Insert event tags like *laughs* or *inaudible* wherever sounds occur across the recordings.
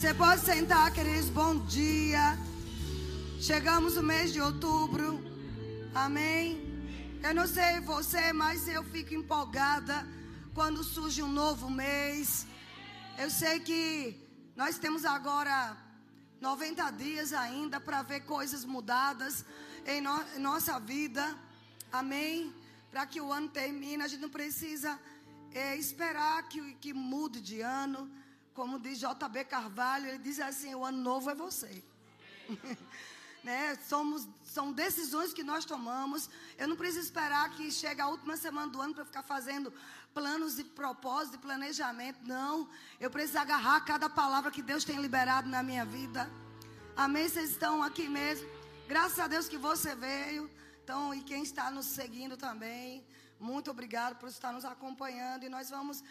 Você pode sentar, queridos. Bom dia. Chegamos no mês de outubro. Amém. Eu não sei você, mas eu fico empolgada quando surge um novo mês. Eu sei que nós temos agora 90 dias ainda para ver coisas mudadas em, no, em nossa vida. Amém. Para que o ano termine, a gente não precisa é, esperar que, que mude de ano como diz JB Carvalho, ele diz assim: o ano novo é você. *laughs* né? Somos, são decisões que nós tomamos. Eu não preciso esperar que chegue a última semana do ano para ficar fazendo planos de propósito, de planejamento. Não. Eu preciso agarrar cada palavra que Deus tem liberado na minha vida. Amém? Vocês estão aqui mesmo. Graças a Deus que você veio. Então, e quem está nos seguindo também. Muito obrigado por estar nos acompanhando. E nós vamos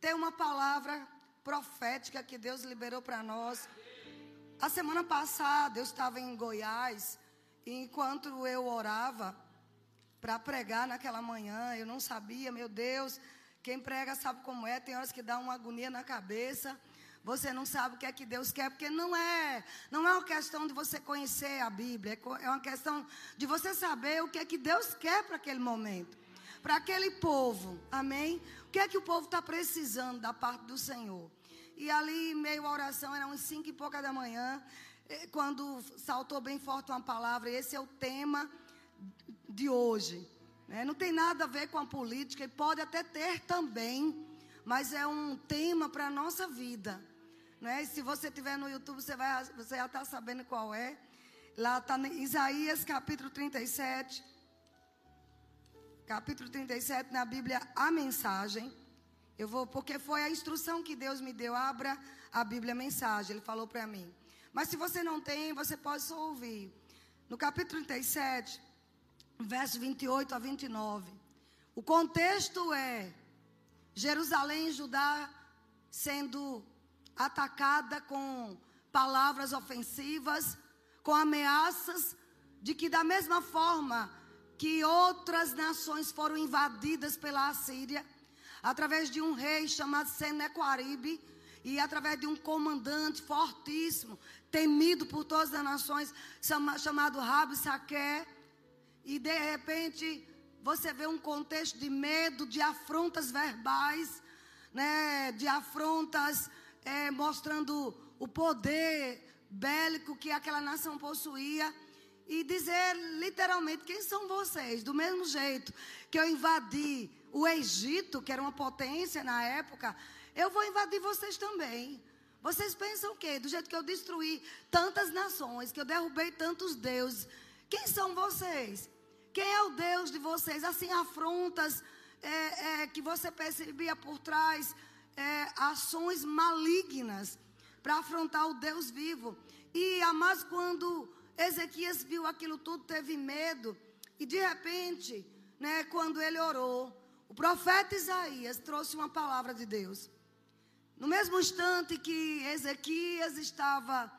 ter uma palavra profética que Deus liberou para nós. A semana passada eu estava em Goiás e enquanto eu orava para pregar naquela manhã, eu não sabia, meu Deus, quem prega sabe como é, tem horas que dá uma agonia na cabeça. Você não sabe o que é que Deus quer, porque não é, não é uma questão de você conhecer a Bíblia, é, é uma questão de você saber o que é que Deus quer para aquele momento, para aquele povo. Amém? O que é que o povo está precisando da parte do Senhor? E ali, meio a oração, era uns cinco e pouca da manhã, quando saltou bem forte uma palavra. Esse é o tema de hoje. Né? Não tem nada a ver com a política, e pode até ter também, mas é um tema para a nossa vida. Né? E se você estiver no YouTube, você, vai, você já está sabendo qual é. Lá está Isaías capítulo 37. Capítulo 37, na Bíblia, a mensagem. Eu vou, porque foi a instrução que Deus me deu. Abra a Bíblia a mensagem. Ele falou para mim. Mas se você não tem, você pode só ouvir. No capítulo 37, verso 28 a 29. O contexto é Jerusalém e Judá sendo atacada com palavras ofensivas, com ameaças de que da mesma forma que outras nações foram invadidas pela Assíria, através de um rei chamado Senequaribe e através de um comandante fortíssimo, temido por todas as nações, chamado Rabi Saqué. E de repente você vê um contexto de medo, de afrontas verbais, né, de afrontas é, mostrando o poder bélico que aquela nação possuía e dizer literalmente quem são vocês, do mesmo jeito que eu invadi o Egito, que era uma potência na época, eu vou invadir vocês também. Vocês pensam o quê? Do jeito que eu destruí tantas nações, que eu derrubei tantos deuses. Quem são vocês? Quem é o Deus de vocês? Assim, afrontas é, é, que você percebia por trás, é, ações malignas para afrontar o Deus vivo. E, mas quando Ezequias viu aquilo tudo, teve medo. E de repente, né, quando ele orou, o profeta Isaías trouxe uma palavra de Deus. No mesmo instante que Ezequias estava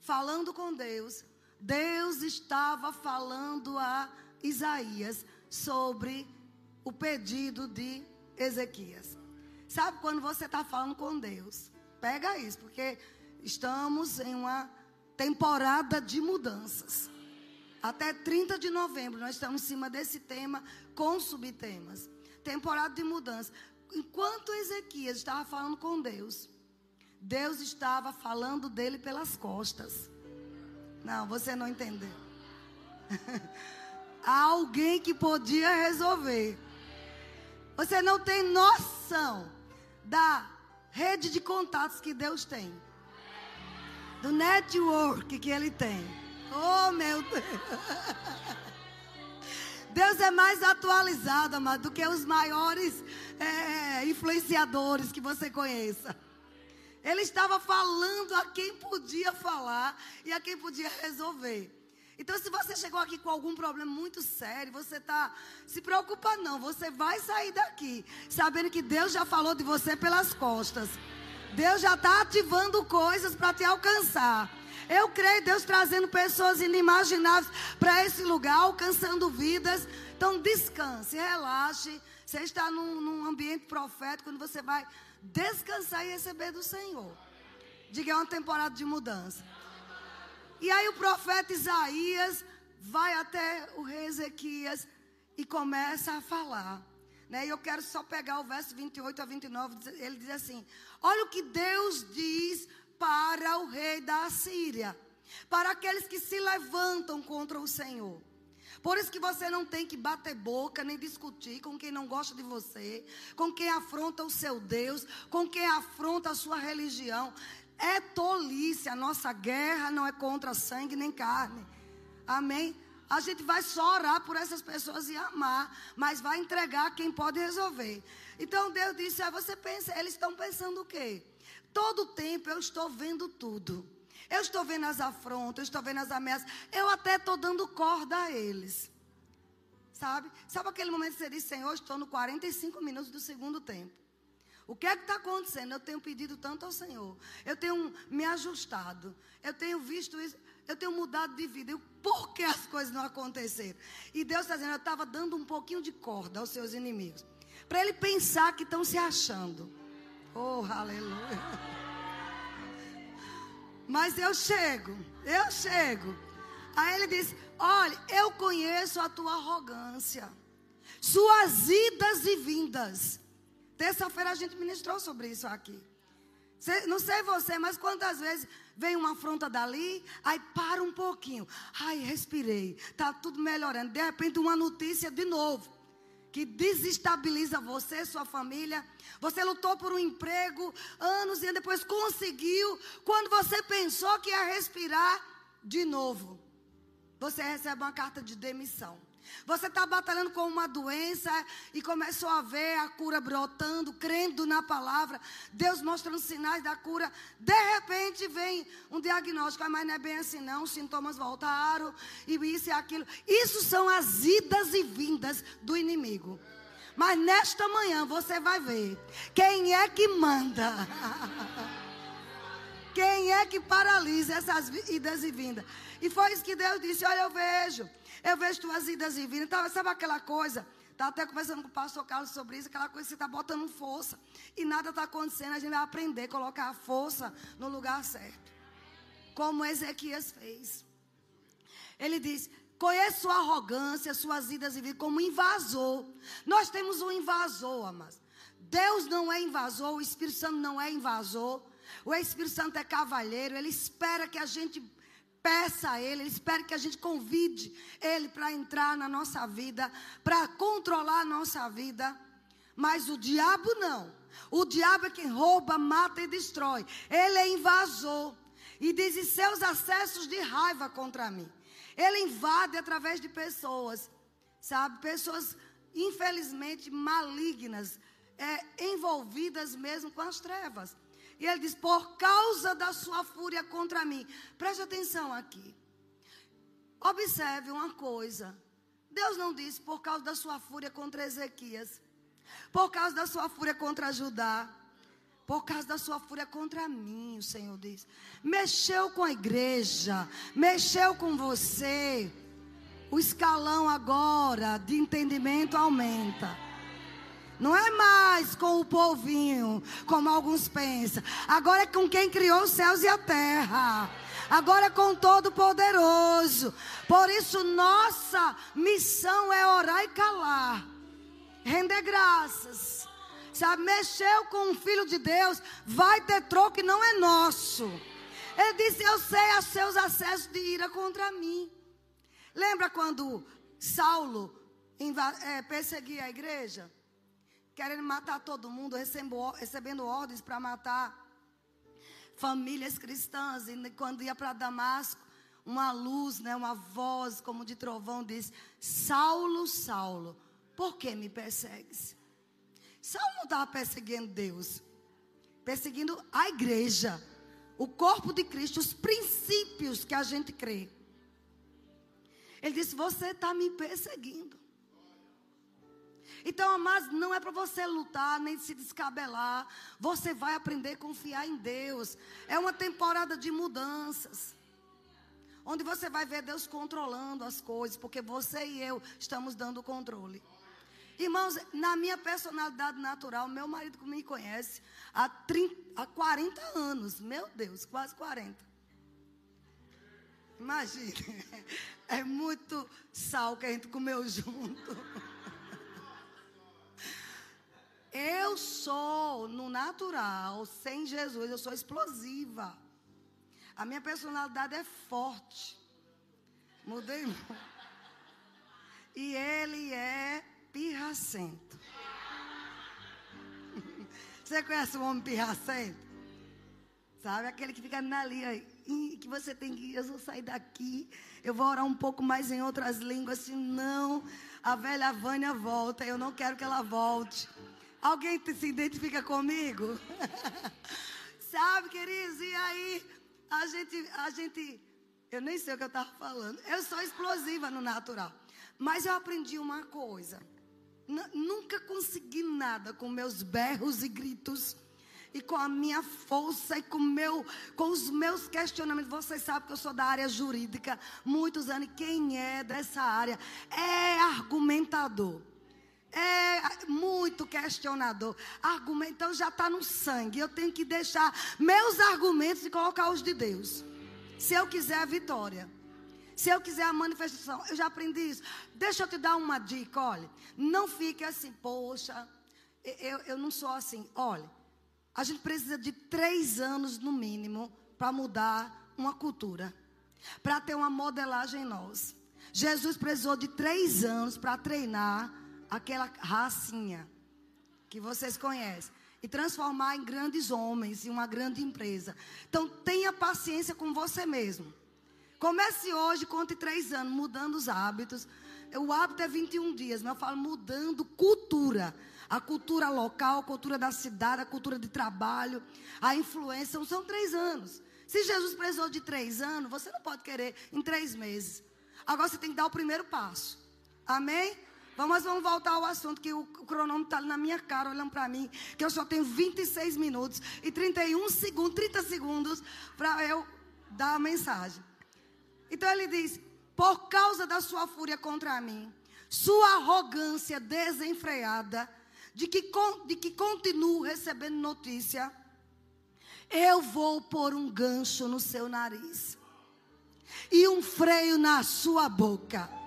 falando com Deus, Deus estava falando a Isaías sobre o pedido de Ezequias. Sabe quando você está falando com Deus? Pega isso, porque estamos em uma temporada de mudanças. Até 30 de novembro nós estamos em cima desse tema com subtemas temporada de mudança. Enquanto Ezequias estava falando com Deus, Deus estava falando dele pelas costas. Não, você não entendeu. *laughs* Há alguém que podia resolver. Você não tem noção da rede de contatos que Deus tem. Do network que ele tem. Oh, meu Deus. Deus é mais atualizado, amado, do que os maiores é, influenciadores que você conheça. Ele estava falando a quem podia falar e a quem podia resolver. Então, se você chegou aqui com algum problema muito sério, você está. Se preocupa, não. Você vai sair daqui sabendo que Deus já falou de você pelas costas. Deus já está ativando coisas para te alcançar. Eu creio Deus trazendo pessoas inimagináveis para esse lugar, alcançando vidas. Então descanse, relaxe. Você está num, num ambiente profético, quando você vai descansar e receber do Senhor. Diga, é uma temporada de mudança. E aí o profeta Isaías vai até o rei Ezequias e começa a falar. Né? E eu quero só pegar o verso 28 a 29. Ele diz assim: Olha o que Deus diz para o rei da Assíria, para aqueles que se levantam contra o Senhor. Por isso que você não tem que bater boca nem discutir com quem não gosta de você, com quem afronta o seu Deus, com quem afronta a sua religião. É tolice, a nossa guerra não é contra sangue nem carne. Amém? A gente vai só orar por essas pessoas e amar, mas vai entregar quem pode resolver. Então Deus disse: ah, você pensa, eles estão pensando o quê? Todo tempo eu estou vendo tudo. Eu estou vendo as afrontas, eu estou vendo as ameaças. Eu até estou dando corda a eles. Sabe? Sabe aquele momento que você diz, Senhor, estou no 45 minutos do segundo tempo. O que é que está acontecendo? Eu tenho pedido tanto ao Senhor. Eu tenho me ajustado. Eu tenho visto isso. Eu tenho mudado de vida. Eu, por que as coisas não aconteceram? E Deus está dizendo, eu estava dando um pouquinho de corda aos seus inimigos. Para ele pensar que estão se achando. Oh, aleluia. Mas eu chego, eu chego. Aí ele diz: Olha, eu conheço a tua arrogância, suas idas e vindas. Terça-feira a gente ministrou sobre isso aqui. Não sei você, mas quantas vezes vem uma afronta dali, aí para um pouquinho. Ai, respirei, tá tudo melhorando. De repente, uma notícia de novo que desestabiliza você, sua família. Você lutou por um emprego anos e depois conseguiu. Quando você pensou que ia respirar, de novo, você recebe uma carta de demissão. Você está batalhando com uma doença e começou a ver a cura brotando, crendo na palavra, Deus mostrando sinais da cura. De repente vem um diagnóstico, ah, mas não é bem assim, não. Os sintomas voltaram, e isso e aquilo. Isso são as idas e vindas do inimigo. Mas nesta manhã você vai ver quem é que manda. *laughs* Quem é que paralisa essas idas e vindas? E foi isso que Deus disse: Olha, eu vejo eu vejo tuas idas e vindas. Então, sabe aquela coisa? Estava até conversando com o pastor Carlos sobre isso, aquela coisa que você está botando força. E nada está acontecendo. A gente vai aprender a colocar a força no lugar certo. Como Ezequias fez. Ele diz: Conheço a arrogância, suas idas e vindas, como invasor. Nós temos um invasor, amados. Deus não é invasor, o Espírito Santo não é invasor. O Espírito Santo é cavalheiro, ele espera que a gente peça a Ele, Ele espera que a gente convide Ele para entrar na nossa vida, para controlar a nossa vida. Mas o diabo não. O diabo é quem rouba, mata e destrói. Ele é invasor. E diz seus acessos de raiva contra mim. Ele invade através de pessoas, sabe? Pessoas, infelizmente, malignas, é, envolvidas mesmo com as trevas. E ele diz: Por causa da sua fúria contra mim. Preste atenção aqui. Observe uma coisa. Deus não disse por causa da sua fúria contra Ezequias. Por causa da sua fúria contra Judá. Por causa da sua fúria contra mim, o Senhor diz. Mexeu com a igreja. Mexeu com você. O escalão agora de entendimento aumenta. Não é mais com o povinho, como alguns pensam. Agora é com quem criou os céus e a terra. Agora é com todo poderoso. Por isso nossa missão é orar e calar. Render graças. Sabe, mexeu com o filho de Deus, vai ter troco que não é nosso. Ele disse: Eu sei os seus acessos de ira contra mim. Lembra quando Saulo é, perseguia a igreja? Querendo matar todo mundo, recebendo ordens para matar famílias cristãs. E quando ia para Damasco, uma luz, né, uma voz como de trovão diz: Saulo, Saulo, por que me persegues? Saulo não estava perseguindo Deus, perseguindo a igreja, o corpo de Cristo, os princípios que a gente crê. Ele disse: Você está me perseguindo. Então, amados, não é para você lutar nem se descabelar. Você vai aprender a confiar em Deus. É uma temporada de mudanças. Onde você vai ver Deus controlando as coisas, porque você e eu estamos dando controle. Irmãos, na minha personalidade natural, meu marido me conhece há, 30, há 40 anos. Meu Deus, quase 40. Imagine. *laughs* É muito sal que a gente comeu junto. Eu sou, no natural, sem Jesus, eu sou explosiva. A minha personalidade é forte. Mudei. E ele é pirracento. *laughs* Você conhece o homem pirracento? Sabe? Aquele que fica ali, aí, que você tem que eu vou sair daqui, eu vou orar um pouco mais em outras línguas, senão a velha Vânia volta, eu não quero que ela volte. Alguém se identifica comigo? *laughs* Sabe, queridos? E aí, a gente, a gente, eu nem sei o que eu estava falando. Eu sou explosiva no natural. Mas eu aprendi uma coisa. Nunca consegui nada com meus berros e gritos e com a minha força e com, meu, com os meus questionamentos. Vocês sabem que eu sou da área jurídica, muitos anos. Quem é dessa área é argumentador. É muito questionador. Argumento, então já está no sangue. Eu tenho que deixar meus argumentos e colocar os de Deus. Se eu quiser a vitória. Se eu quiser a manifestação. Eu já aprendi isso. Deixa eu te dar uma dica, olha. Não fique assim, poxa, eu, eu não sou assim. Olha, a gente precisa de três anos no mínimo para mudar uma cultura. Para ter uma modelagem em nós. Jesus precisou de três anos para treinar aquela racinha que vocês conhecem e transformar em grandes homens, em uma grande empresa. Então, tenha paciência com você mesmo. Comece hoje, conte três anos, mudando os hábitos. O hábito é 21 dias, mas eu falo mudando cultura. A cultura local, a cultura da cidade, a cultura de trabalho, a influência. São três anos. Se Jesus precisou de três anos, você não pode querer em três meses. Agora você tem que dar o primeiro passo. Amém? Vamos, vamos voltar ao assunto que o, o cronômetro está na minha cara, olhando para mim, que eu só tenho 26 minutos e 31 segundos, 30 segundos para eu dar a mensagem. Então ele diz: por causa da sua fúria contra mim, sua arrogância desenfreada, de que, de que continuo recebendo notícia, eu vou pôr um gancho no seu nariz e um freio na sua boca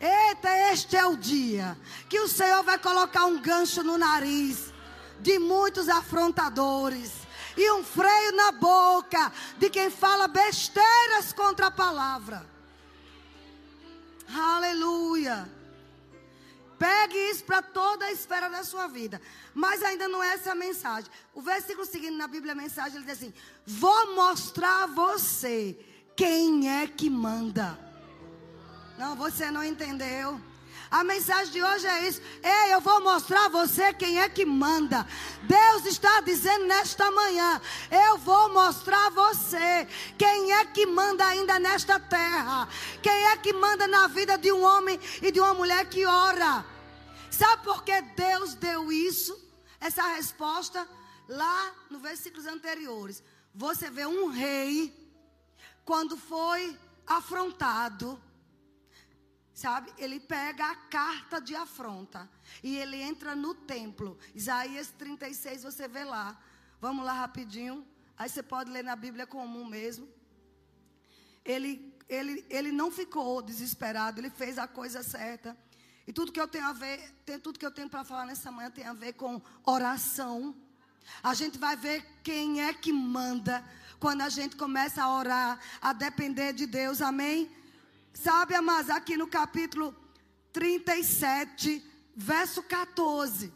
Eita, este é o dia que o Senhor vai colocar um gancho no nariz de muitos afrontadores e um freio na boca de quem fala besteiras contra a palavra. Aleluia. Pegue isso para toda a esfera da sua vida. Mas ainda não é essa a mensagem. O versículo seguinte na Bíblia, a mensagem, ele diz assim: Vou mostrar a você quem é que manda. Não, você não entendeu. A mensagem de hoje é isso. Ei, eu vou mostrar a você quem é que manda. Deus está dizendo nesta manhã: eu vou mostrar a você quem é que manda ainda nesta terra. Quem é que manda na vida de um homem e de uma mulher que ora. Sabe por que Deus deu isso? Essa resposta lá no versículos anteriores. Você vê um rei quando foi afrontado Sabe? Ele pega a carta de afronta e ele entra no templo. Isaías 36, você vê lá. Vamos lá rapidinho. Aí você pode ler na Bíblia comum mesmo. Ele, ele, ele não ficou desesperado, ele fez a coisa certa. E tudo que eu tenho a ver, tem tudo que eu tenho para falar nessa manhã tem a ver com oração. A gente vai ver quem é que manda quando a gente começa a orar, a depender de Deus. Amém? Sabe, mas aqui no capítulo 37, verso 14.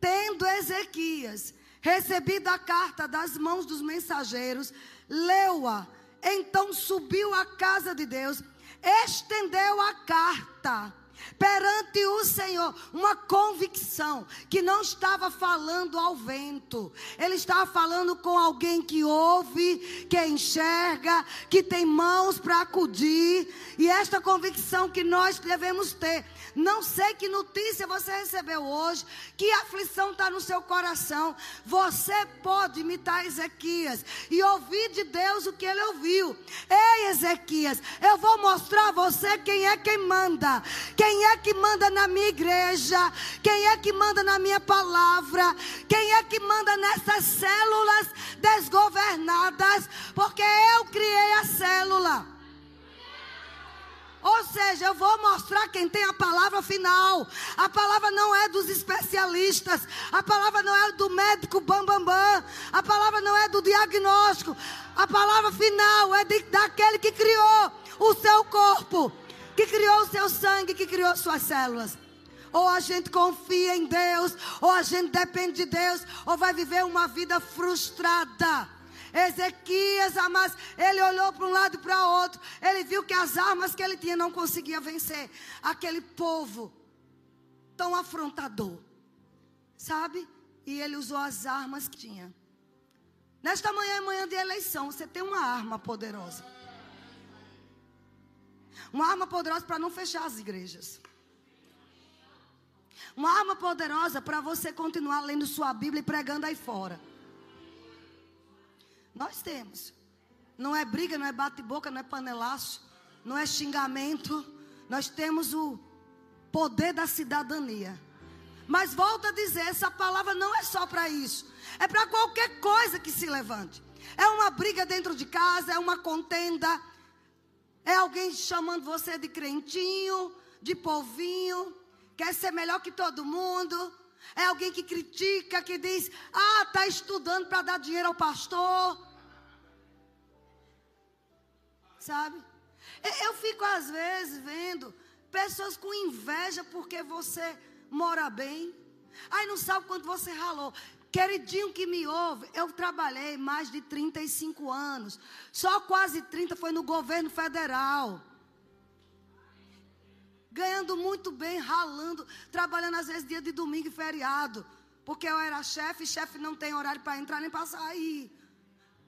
Tendo Ezequias recebido a carta das mãos dos mensageiros, leu-a. Então subiu à casa de Deus, estendeu a carta perante o Senhor, uma convicção que não estava falando ao vento, ele estava falando com alguém que ouve, que enxerga, que tem mãos para acudir, e esta convicção que nós devemos ter. Não sei que notícia você recebeu hoje, que aflição está no seu coração. Você pode imitar Ezequias e ouvir de Deus o que ele ouviu. Ei, Ezequias, eu vou mostrar a você quem é quem manda. Quem Quem é que manda na minha igreja? Quem é que manda na minha palavra? Quem é que manda nessas células desgovernadas? Porque eu criei a célula. Ou seja, eu vou mostrar quem tem a palavra final. A palavra não é dos especialistas. A palavra não é do médico bam bam bam. A palavra não é do diagnóstico. A palavra final é de, daquele que criou o seu corpo, que criou o seu sangue, que criou suas células. Ou a gente confia em Deus, ou a gente depende de Deus, ou vai viver uma vida frustrada. Ezequias, amados, ele olhou para um lado e para outro. Ele viu que as armas que ele tinha não conseguia vencer aquele povo tão afrontador. Sabe? E ele usou as armas que tinha. Nesta manhã é manhã de eleição, você tem uma arma poderosa. Uma arma poderosa para não fechar as igrejas. Uma arma poderosa para você continuar lendo sua Bíblia e pregando aí fora. Nós temos. Não é briga, não é bate-boca, não é panelaço, não é xingamento. Nós temos o poder da cidadania. Mas volto a dizer, essa palavra não é só para isso. É para qualquer coisa que se levante. É uma briga dentro de casa, é uma contenda. É alguém chamando você de crentinho, de povinho, quer ser melhor que todo mundo. É alguém que critica, que diz: Ah, está estudando para dar dinheiro ao pastor. Sabe? Eu fico às vezes vendo pessoas com inveja porque você mora bem. Aí não sabe quanto você ralou. Queridinho que me ouve, eu trabalhei mais de 35 anos. Só quase 30 foi no governo federal ganhando muito bem, ralando, trabalhando às vezes dia de domingo e feriado. Porque eu era chefe, chefe não tem horário para entrar nem para sair.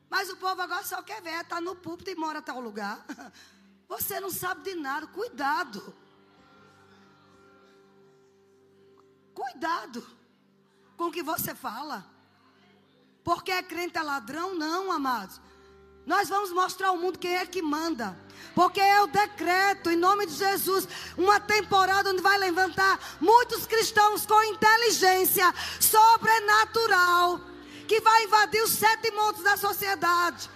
Mas o povo agora só quer ver, está no púlpito e mora tal lugar. *laughs* Você não sabe de nada, cuidado. Cuidado com o que você fala. Porque é crente é ladrão? Não, amados. Nós vamos mostrar ao mundo quem é que manda. Porque eu decreto, em nome de Jesus, uma temporada onde vai levantar muitos cristãos com inteligência sobrenatural, que vai invadir os sete montes da sociedade.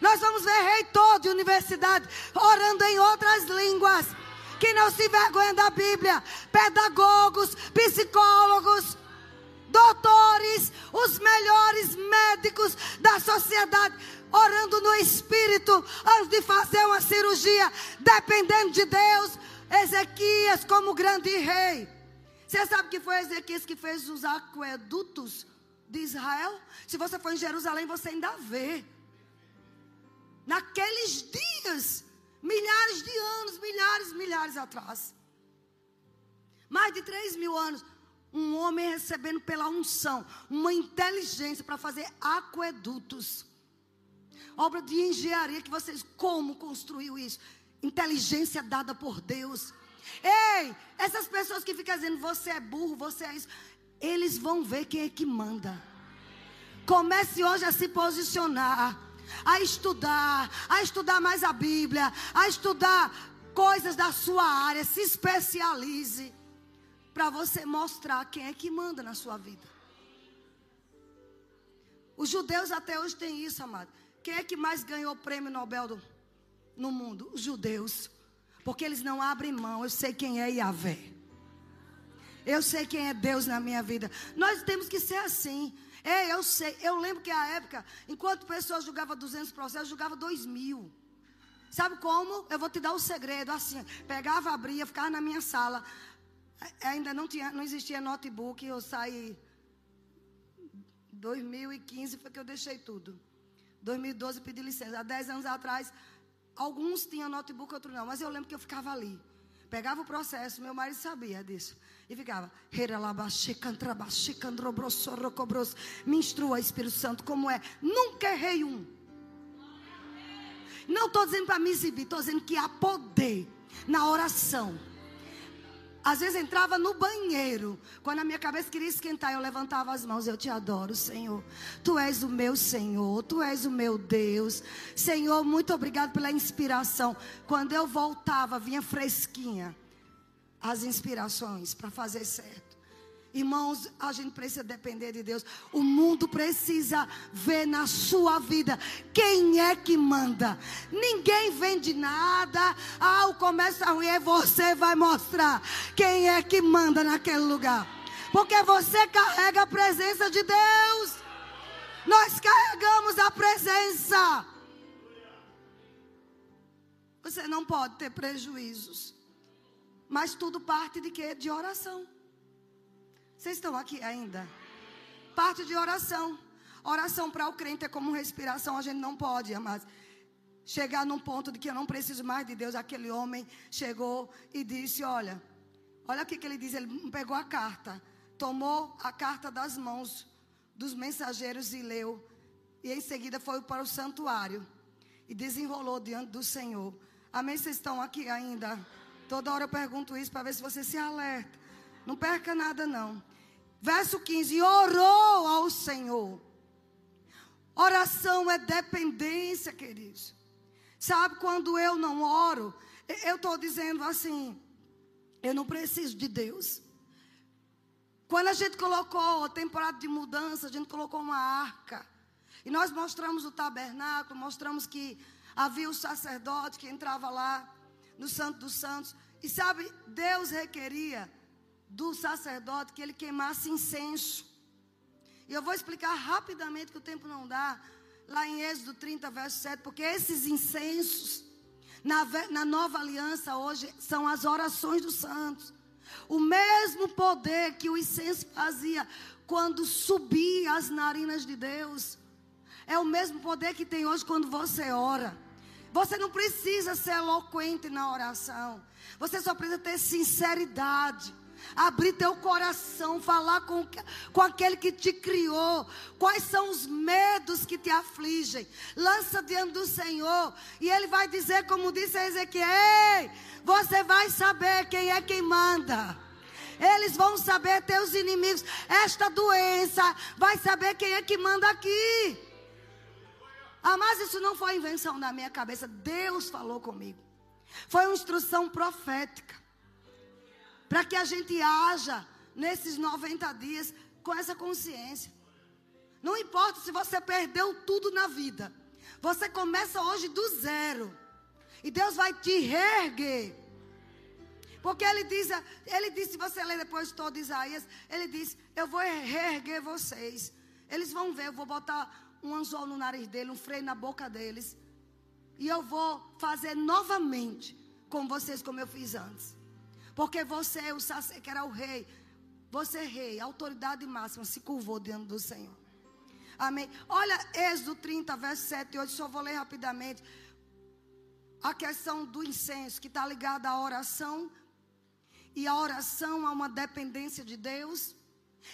Nós vamos ver reitor de universidade orando em outras línguas, que não se vergonha da Bíblia, pedagogos, psicólogos, doutores, os melhores médicos da sociedade orando no espírito, antes de fazer uma cirurgia, dependendo de Deus. Ezequias, como grande rei. Você sabe que foi Ezequias que fez os aquedutos de Israel? Se você for em Jerusalém, você ainda vê. Naqueles dias, milhares de anos, milhares, milhares atrás. Mais de três mil anos. Um homem recebendo pela unção uma inteligência para fazer aquedutos obra de engenharia que vocês, como construiu isso? Inteligência dada por Deus. Ei, essas pessoas que ficam dizendo você é burro, você é isso, eles vão ver quem é que manda. Comece hoje a se posicionar, a estudar, a estudar mais a Bíblia, a estudar coisas da sua área, se especialize para você mostrar quem é que manda na sua vida. Os judeus até hoje têm isso, amado. Quem é que mais ganhou o prêmio Nobel do, no mundo? Os judeus. Porque eles não abrem mão. Eu sei quem é Yahvé. Eu sei quem é Deus na minha vida. Nós temos que ser assim. É, eu sei. Eu lembro que a época, enquanto pessoas julgavam 200 processos, julgava 2 mil. Sabe como? Eu vou te dar o um segredo. Assim, pegava, abria, ficava na minha sala. Ainda não, tinha, não existia notebook. Eu saí. 2015 foi que eu deixei tudo. 2012 pedi licença. Há 10 anos atrás, alguns tinham notebook, outros não. Mas eu lembro que eu ficava ali. Pegava o processo, meu marido sabia disso. E ficava. Me instrua, Espírito Santo, como é. Nunca errei um. Não estou dizendo para me exibir, estou dizendo que há poder na oração às vezes entrava no banheiro. Quando a minha cabeça queria esquentar, eu levantava as mãos. Eu te adoro, Senhor. Tu és o meu Senhor. Tu és o meu Deus. Senhor, muito obrigado pela inspiração. Quando eu voltava, vinha fresquinha. as inspirações para fazer certo. Irmãos, a gente precisa depender de Deus. O mundo precisa ver na sua vida quem é que manda. Ninguém vende nada. Ah, o comércio é ruim. É você vai mostrar quem é que manda naquele lugar. Porque você carrega a presença de Deus. Nós carregamos a presença. Você não pode ter prejuízos. Mas tudo parte de quê? De oração. Vocês estão aqui ainda? Parte de oração. Oração para o crente é como respiração. A gente não pode, amados, chegar num ponto de que eu não preciso mais de Deus. Aquele homem chegou e disse: Olha, olha o que ele diz. Ele pegou a carta, tomou a carta das mãos dos mensageiros e leu. E em seguida foi para o santuário e desenrolou diante do Senhor. Amém? Vocês estão aqui ainda? Toda hora eu pergunto isso para ver se você se alerta. Não perca nada, não. Verso 15: orou ao Senhor. Oração é dependência, queridos. Sabe, quando eu não oro, eu estou dizendo assim: eu não preciso de Deus. Quando a gente colocou a temporada de mudança, a gente colocou uma arca. E nós mostramos o tabernáculo, mostramos que havia o sacerdote que entrava lá no Santo dos Santos. E sabe, Deus requeria do sacerdote que ele queimasse incenso. E eu vou explicar rapidamente que o tempo não dá, lá em Êxodo 30, verso 7, porque esses incensos, na, na nova aliança hoje, são as orações dos santos. O mesmo poder que o incenso fazia quando subia as narinas de Deus, é o mesmo poder que tem hoje quando você ora. Você não precisa ser eloquente na oração. Você só precisa ter sinceridade abrir teu coração, falar com, com aquele que te criou. Quais são os medos que te afligem? Lança diante do Senhor. E Ele vai dizer, como disse Ezequiel: Ei, você vai saber quem é quem manda. Eles vão saber, teus inimigos, esta doença, vai saber quem é que manda aqui. Ah, mas isso não foi invenção da minha cabeça. Deus falou comigo. Foi uma instrução profética para que a gente haja nesses 90 dias com essa consciência. Não importa se você perdeu tudo na vida, você começa hoje do zero, e Deus vai te reerguer. Porque ele diz, ele disse, se você ler depois todo Isaías, ele diz: Eu vou reerguer vocês. Eles vão ver, eu vou botar um anzol no nariz dele, um freio na boca deles. E eu vou fazer novamente com vocês como eu fiz antes. Porque você, o sacerdote, que era o rei, você, rei, autoridade máxima, se curvou diante do Senhor. Amém. Olha, Êxodo 30, verso 7 e 8, só vou ler rapidamente. A questão do incenso, que está ligada à oração. E a oração a uma dependência de Deus.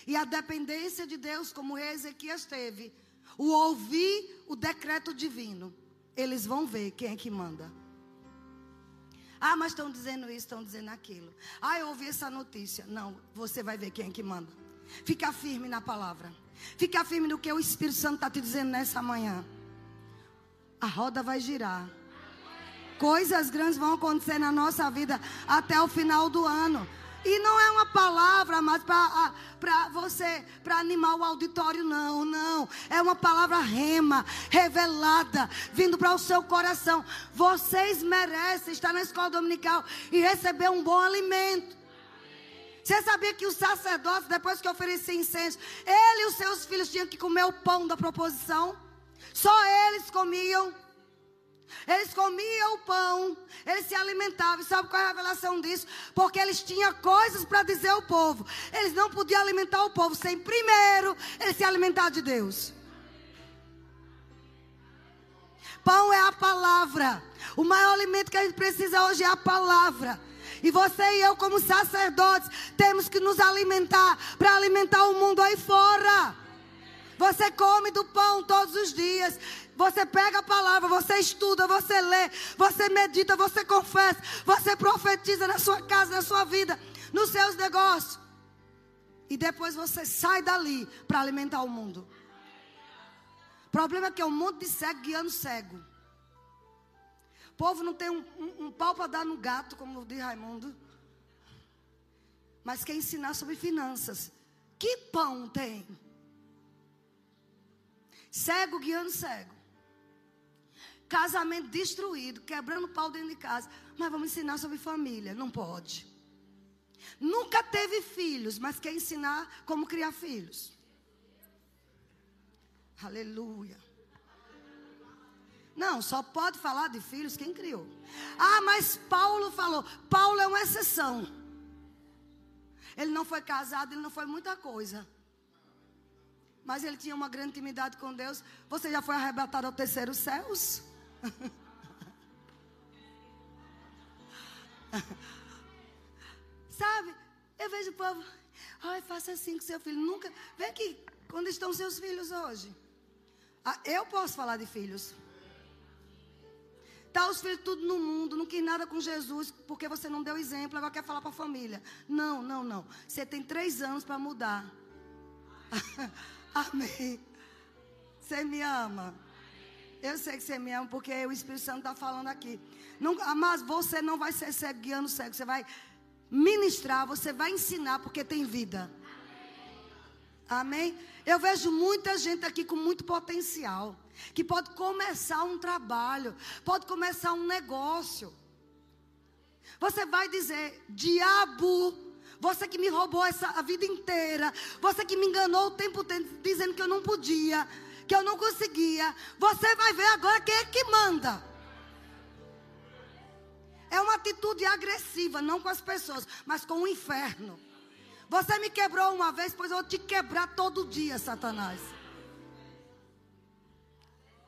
E a dependência de Deus, como o rei Ezequias teve. O ouvir o decreto divino. Eles vão ver quem é que manda. Ah, mas estão dizendo isso, estão dizendo aquilo. Ah, eu ouvi essa notícia. Não, você vai ver quem é que manda. Fica firme na palavra. Fica firme no que o Espírito Santo está te dizendo nessa manhã. A roda vai girar. Coisas grandes vão acontecer na nossa vida até o final do ano. E não é uma palavra, mas para você, para animar o auditório, não, não. É uma palavra rema, revelada, vindo para o seu coração. Vocês merecem estar na escola dominical e receber um bom alimento. Você sabia que os sacerdotes, depois que ofereciam incenso, ele e os seus filhos tinham que comer o pão da proposição? Só eles comiam. Eles comiam o pão, eles se alimentavam. E sabe qual é a revelação disso? Porque eles tinham coisas para dizer ao povo. Eles não podiam alimentar o povo sem primeiro eles se alimentar de Deus. Pão é a palavra. O maior alimento que a gente precisa hoje é a palavra. E você e eu, como sacerdotes, temos que nos alimentar para alimentar o mundo aí fora. Você come do pão todos os dias. Você pega a palavra, você estuda, você lê, você medita, você confessa, você profetiza na sua casa, na sua vida, nos seus negócios. E depois você sai dali para alimentar o mundo. O problema é que é um monte de cego guiando cego. O povo não tem um, um, um pau para dar no gato, como diz Raimundo. mas quer ensinar sobre finanças. Que pão tem? Cego guiando cego. Casamento destruído, quebrando pau dentro de casa. Mas vamos ensinar sobre família. Não pode. Nunca teve filhos, mas quer ensinar como criar filhos. Aleluia. Não, só pode falar de filhos quem criou. Ah, mas Paulo falou. Paulo é uma exceção. Ele não foi casado, ele não foi muita coisa. Mas ele tinha uma grande intimidade com Deus. Você já foi arrebatado ao terceiro céus? *laughs* Sabe? Eu vejo o povo. Ai, faça assim com seu filho. Nunca. Vem aqui. Quando estão seus filhos hoje? Ah, eu posso falar de filhos. Tá os filhos tudo no mundo, não quis nada com Jesus, porque você não deu exemplo, agora quer falar para a família. Não, não, não. Você tem três anos para mudar. *laughs* Amém. Você me ama. Eu sei que você me ama, porque o Espírito Santo está falando aqui. Mas você não vai ser cego guiando cego. Você vai ministrar, você vai ensinar, porque tem vida. Amém? Eu vejo muita gente aqui com muito potencial que pode começar um trabalho, pode começar um negócio. Você vai dizer: diabo, você que me roubou essa a vida inteira, você que me enganou o tempo todo dizendo que eu não podia, que eu não conseguia. Você vai ver agora quem é que manda. É uma atitude agressiva, não com as pessoas, mas com o inferno. Você me quebrou uma vez, pois eu vou te quebrar todo dia, Satanás.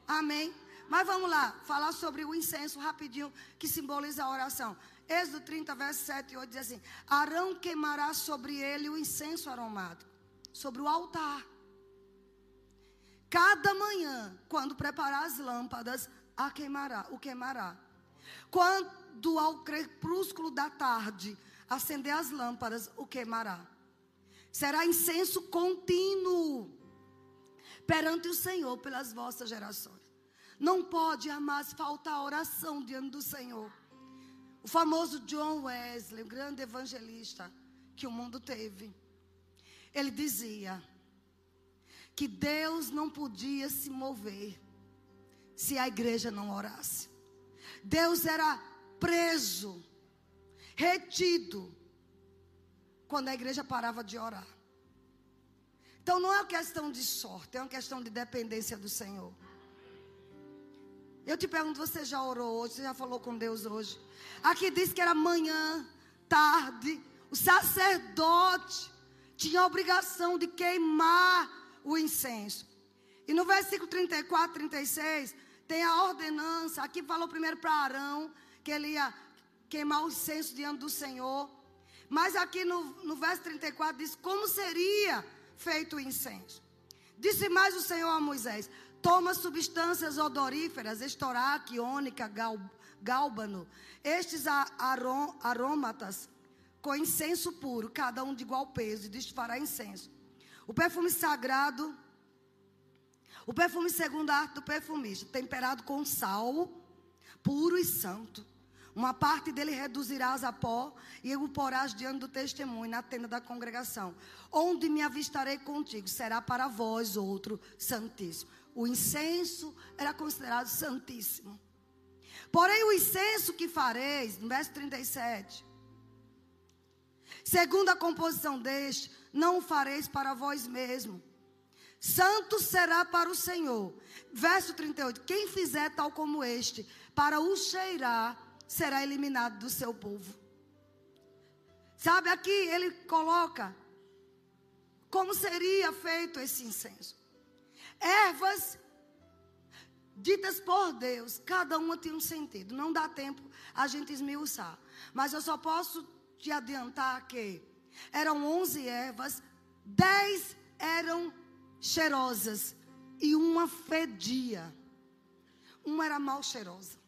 Amém? Mas vamos lá, falar sobre o incenso rapidinho, que simboliza a oração. Êxodo 30, verso 7 e 8 diz assim: Arão queimará sobre ele o incenso aromático, sobre o altar. Cada manhã, quando preparar as lâmpadas, a queimará, o queimará. Quando ao crepúsculo da tarde acender as lâmpadas, o queimará. Será incenso contínuo perante o Senhor pelas vossas gerações. Não pode, amados, faltar oração diante do Senhor. O famoso John Wesley, o grande evangelista que o mundo teve, ele dizia que Deus não podia se mover se a igreja não orasse. Deus era preso, retido, quando a igreja parava de orar. Então não é uma questão de sorte, é uma questão de dependência do Senhor. Eu te pergunto, você já orou hoje? Você já falou com Deus hoje? Aqui diz que era manhã, tarde. O sacerdote tinha a obrigação de queimar o incenso. E no versículo 34, 36, tem a ordenança. Aqui falou primeiro para Arão que ele ia queimar o incenso diante do Senhor. Mas aqui no, no verso 34 diz como seria feito o incenso. Disse mais o Senhor a Moisés: Toma substâncias odoríferas, estoraque, ônica, gal, gálbano, estes arom, aromatas, com incenso puro, cada um de igual peso, e desfará incenso. O perfume sagrado, o perfume segundo a arte do perfumista, temperado com sal, puro e santo. Uma parte dele reduzirás a pó e o porás diante do testemunho na tenda da congregação. Onde me avistarei contigo, será para vós outro santíssimo. O incenso era considerado santíssimo. Porém, o incenso que fareis, no verso 37, segundo a composição deste, não o fareis para vós mesmo. Santo será para o Senhor. Verso 38. Quem fizer tal como este, para o cheirar, será eliminado do seu povo. Sabe, aqui ele coloca como seria feito esse incenso. Ervas ditas por Deus, cada uma tem um sentido. Não dá tempo a gente esmiuçar. Mas eu só posso te adiantar que eram 11 ervas, 10 eram cheirosas e uma fedia. Uma era mal cheirosa.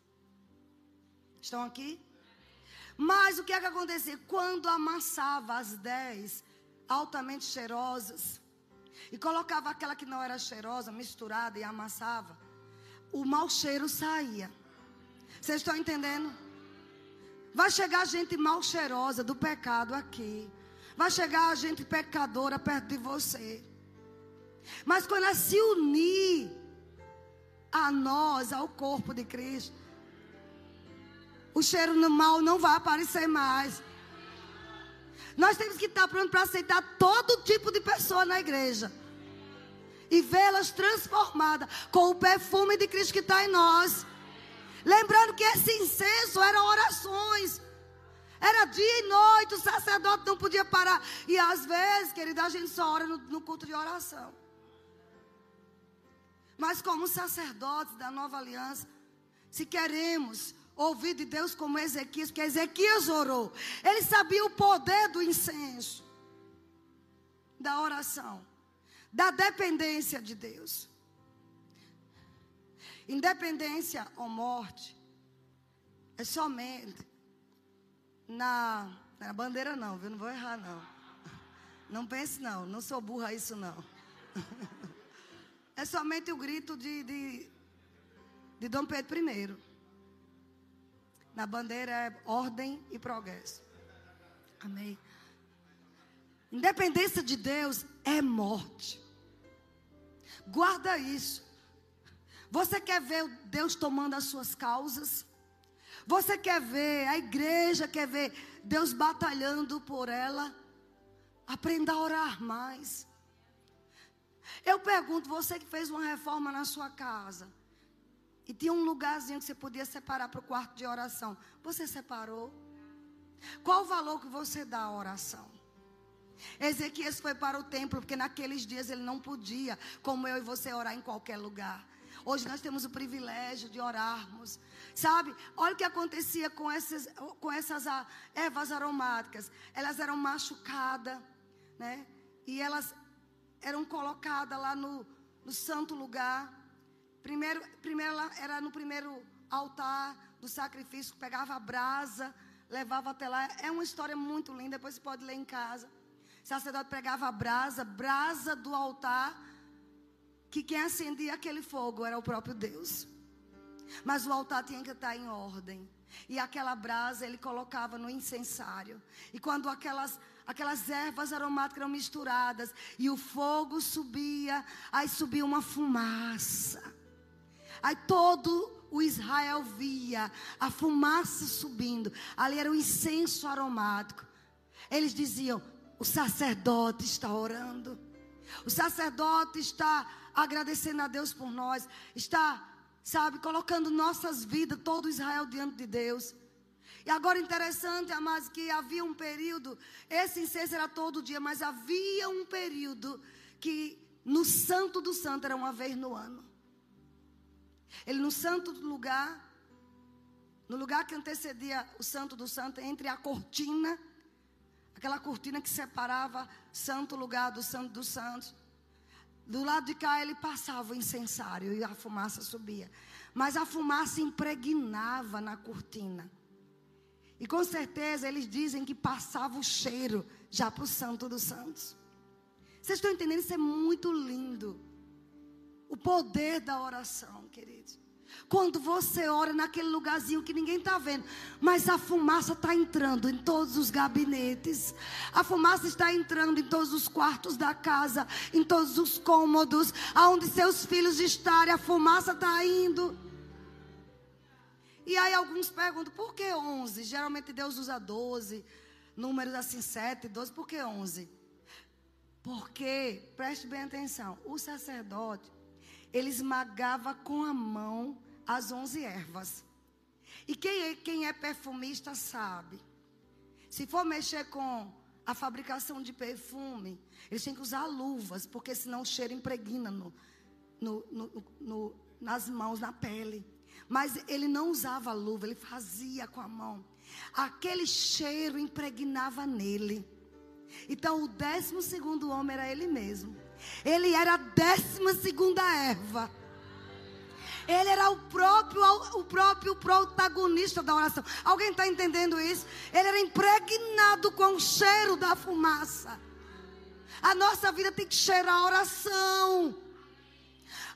Estão aqui? Mas o que é que acontecia? Quando amassava as dez altamente cheirosas e colocava aquela que não era cheirosa, misturada e amassava, o mau cheiro saía. Vocês estão entendendo? Vai chegar gente mal cheirosa do pecado aqui. Vai chegar a gente pecadora perto de você. Mas quando ela se unir a nós, ao corpo de Cristo, o cheiro no mal não vai aparecer mais. Nós temos que estar prontos para aceitar todo tipo de pessoa na igreja. E vê-las transformadas com o perfume de Cristo que está em nós. Lembrando que esse incenso eram orações. Era dia e noite, o sacerdote não podia parar. E às vezes, querida, a gente só ora no, no culto de oração. Mas como sacerdotes da nova aliança, se queremos ouvir de Deus como Ezequias, porque Ezequias orou. Ele sabia o poder do incenso, da oração, da dependência de Deus. Independência ou morte é somente na, na bandeira não, viu? Não vou errar não. Não pense não, não sou burra isso não. *laughs* É somente o grito de, de, de Dom Pedro I. Na bandeira é ordem e progresso. Amém. Independência de Deus é morte. Guarda isso. Você quer ver Deus tomando as suas causas? Você quer ver, a igreja quer ver Deus batalhando por ela? Aprenda a orar mais. Eu pergunto, você que fez uma reforma na sua casa e tinha um lugarzinho que você podia separar para o quarto de oração, você separou? Qual o valor que você dá à oração? Ezequias foi para o templo porque naqueles dias ele não podia, como eu e você, orar em qualquer lugar. Hoje nós temos o privilégio de orarmos. Sabe? Olha o que acontecia com essas, com essas ah, ervas aromáticas. Elas eram machucadas, né? E elas eram colocadas lá no, no santo lugar. Primeiro, primeiro era no primeiro altar do sacrifício, pegava a brasa, levava até lá. É uma história muito linda, depois você pode ler em casa. O sacerdote pegava a brasa, brasa do altar que quem acendia aquele fogo era o próprio Deus. Mas o altar tinha que estar em ordem. E aquela brasa ele colocava no incensário. E quando aquelas aquelas ervas aromáticas eram misturadas e o fogo subia, aí subia uma fumaça. Aí todo o Israel via a fumaça subindo. Ali era o incenso aromático. Eles diziam: "O sacerdote está orando. O sacerdote está agradecendo a Deus por nós, está, sabe, colocando nossas vidas, todo Israel diante de Deus. E agora interessante, amados, que havia um período, esse incenso era todo dia, mas havia um período que no santo do santo era uma vez no ano. Ele no santo lugar, no lugar que antecedia o santo do santo, entre a cortina, aquela cortina que separava santo lugar do santo dos santos. Do lado de cá ele passava o incensário e a fumaça subia. Mas a fumaça impregnava na cortina. E com certeza eles dizem que passava o cheiro já para o Santo dos Santos. Vocês estão entendendo? Isso é muito lindo. O poder da oração, queridos. Quando você ora naquele lugarzinho que ninguém está vendo, mas a fumaça está entrando em todos os gabinetes, a fumaça está entrando em todos os quartos da casa, em todos os cômodos, aonde seus filhos estarem, a fumaça está indo. E aí alguns perguntam, por que 11? Geralmente Deus usa 12, números assim 7, 12, por que 11? Porque, preste bem atenção, o sacerdote, ele esmagava com a mão as onze ervas. E quem é, quem é perfumista sabe. Se for mexer com a fabricação de perfume, eles têm que usar luvas, porque senão o cheiro impregna no, no, no, no, nas mãos, na pele. Mas ele não usava luva, ele fazia com a mão. Aquele cheiro impregnava nele. Então o décimo segundo homem era ele mesmo. Ele era a décima segunda erva. Ele era o próprio, o próprio protagonista da oração. Alguém está entendendo isso? Ele era impregnado com o cheiro da fumaça. A nossa vida tem que cheirar a oração.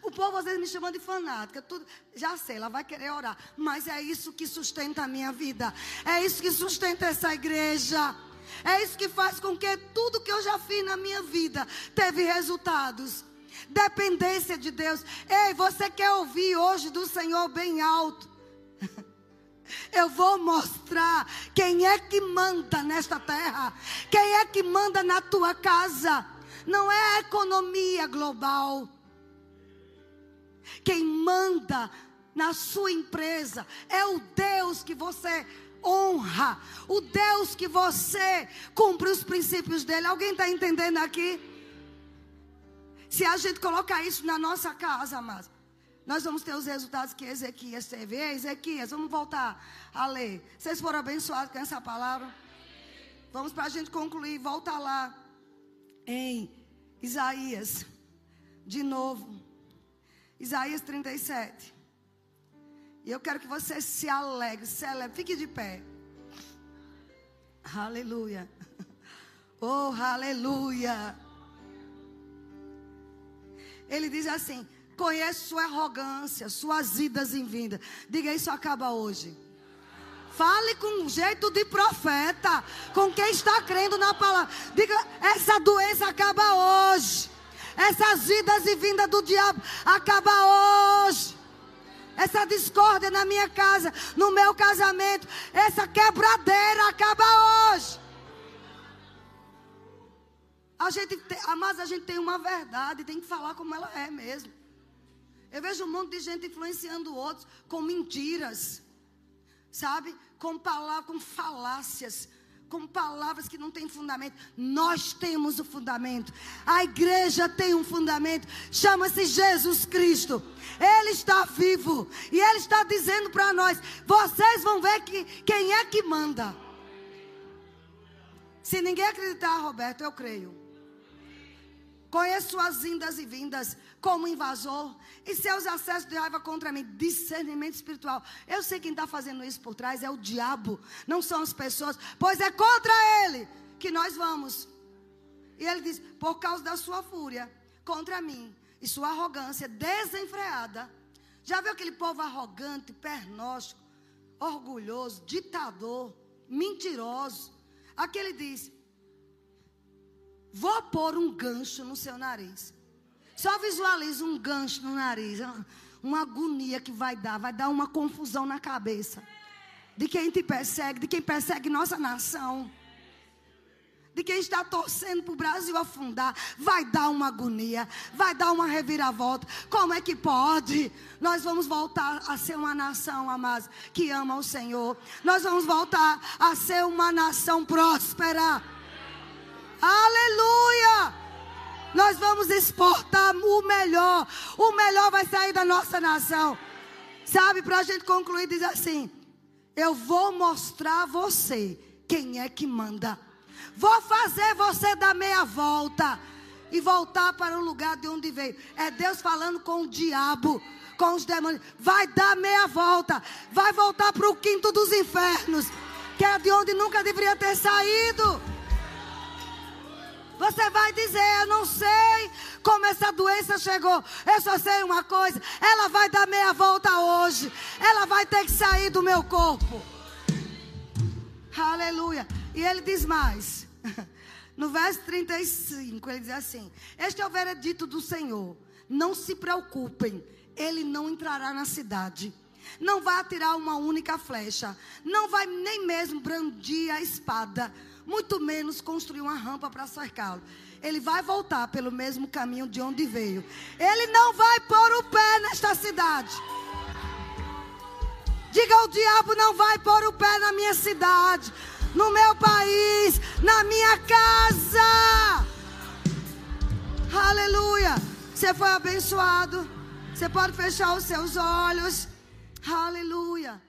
O povo às vezes me chama de fanática. Tudo, já sei, ela vai querer orar. Mas é isso que sustenta a minha vida. É isso que sustenta essa igreja. É isso que faz com que tudo que eu já fiz na minha vida teve resultados. Dependência de Deus. Ei, você quer ouvir hoje do Senhor bem alto? *laughs* Eu vou mostrar quem é que manda nesta terra, quem é que manda na tua casa. Não é a economia global. Quem manda na sua empresa é o Deus que você honra, o Deus que você cumpre os princípios dele. Alguém está entendendo aqui? Se a gente colocar isso na nossa casa, nós vamos ter os resultados que Ezequias teve. Ei, Ezequias, vamos voltar a ler. Vocês foram abençoados com essa palavra? Vamos para a gente concluir. Volta lá em Isaías, de novo. Isaías 37. E eu quero que você se alegre, celebre, fique de pé. Aleluia. *laughs* Oh, aleluia. Ele diz assim: Conhece sua arrogância, suas idas em vinda. Diga isso acaba hoje. Fale com um jeito de profeta, com quem está crendo na palavra. Diga, essa doença acaba hoje. Essas idas e vindas do diabo acaba hoje essa discórdia na minha casa, no meu casamento, essa quebradeira acaba hoje. A gente, tem, mas a gente tem uma verdade, tem que falar como ela é mesmo. Eu vejo um monte de gente influenciando outros com mentiras, sabe? Com palavras, com falácias com palavras que não têm fundamento. Nós temos o fundamento. A igreja tem um fundamento. Chama-se Jesus Cristo. Ele está vivo. E Ele está dizendo para nós: vocês vão ver que, quem é que manda. Se ninguém acreditar, Roberto, eu creio. Conheço as indas e vindas como invasor e seus acessos de raiva contra mim. Discernimento espiritual. Eu sei quem está fazendo isso por trás é o diabo, não são as pessoas, pois é contra ele que nós vamos. E ele diz: por causa da sua fúria contra mim e sua arrogância desenfreada. Já viu aquele povo arrogante, pernóstico, orgulhoso, ditador, mentiroso? Aqui ele diz: Vou pôr um gancho no seu nariz. Só visualiza um gancho no nariz. Uma agonia que vai dar. Vai dar uma confusão na cabeça. De quem te persegue, de quem persegue nossa nação. De quem está torcendo para o Brasil afundar. Vai dar uma agonia. Vai dar uma reviravolta. Como é que pode? Nós vamos voltar a ser uma nação, amados, que ama o Senhor. Nós vamos voltar a ser uma nação próspera. Aleluia! Nós vamos exportar o melhor. O melhor vai sair da nossa nação. Sabe, para a gente concluir, diz assim: Eu vou mostrar a você quem é que manda. Vou fazer você dar meia volta e voltar para o lugar de onde veio. É Deus falando com o diabo, com os demônios. Vai dar meia volta, vai voltar para o quinto dos infernos, que é de onde nunca deveria ter saído. Você vai dizer: Eu não sei como essa doença chegou. Eu só sei uma coisa: ela vai dar meia volta hoje. Ela vai ter que sair do meu corpo. Aleluia. E ele diz mais. *laughs* No verso 35, ele diz assim: Este é o veredito do Senhor. Não se preocupem, ele não entrará na cidade. Não vai atirar uma única flecha. Não vai nem mesmo brandir a espada muito menos construir uma rampa para cercá-lo. Ele vai voltar pelo mesmo caminho de onde veio. Ele não vai pôr o pé nesta cidade. Diga: o diabo não vai pôr o pé na minha cidade, no meu país, na minha casa. Aleluia. Você foi abençoado. Você pode fechar os seus olhos. Aleluia.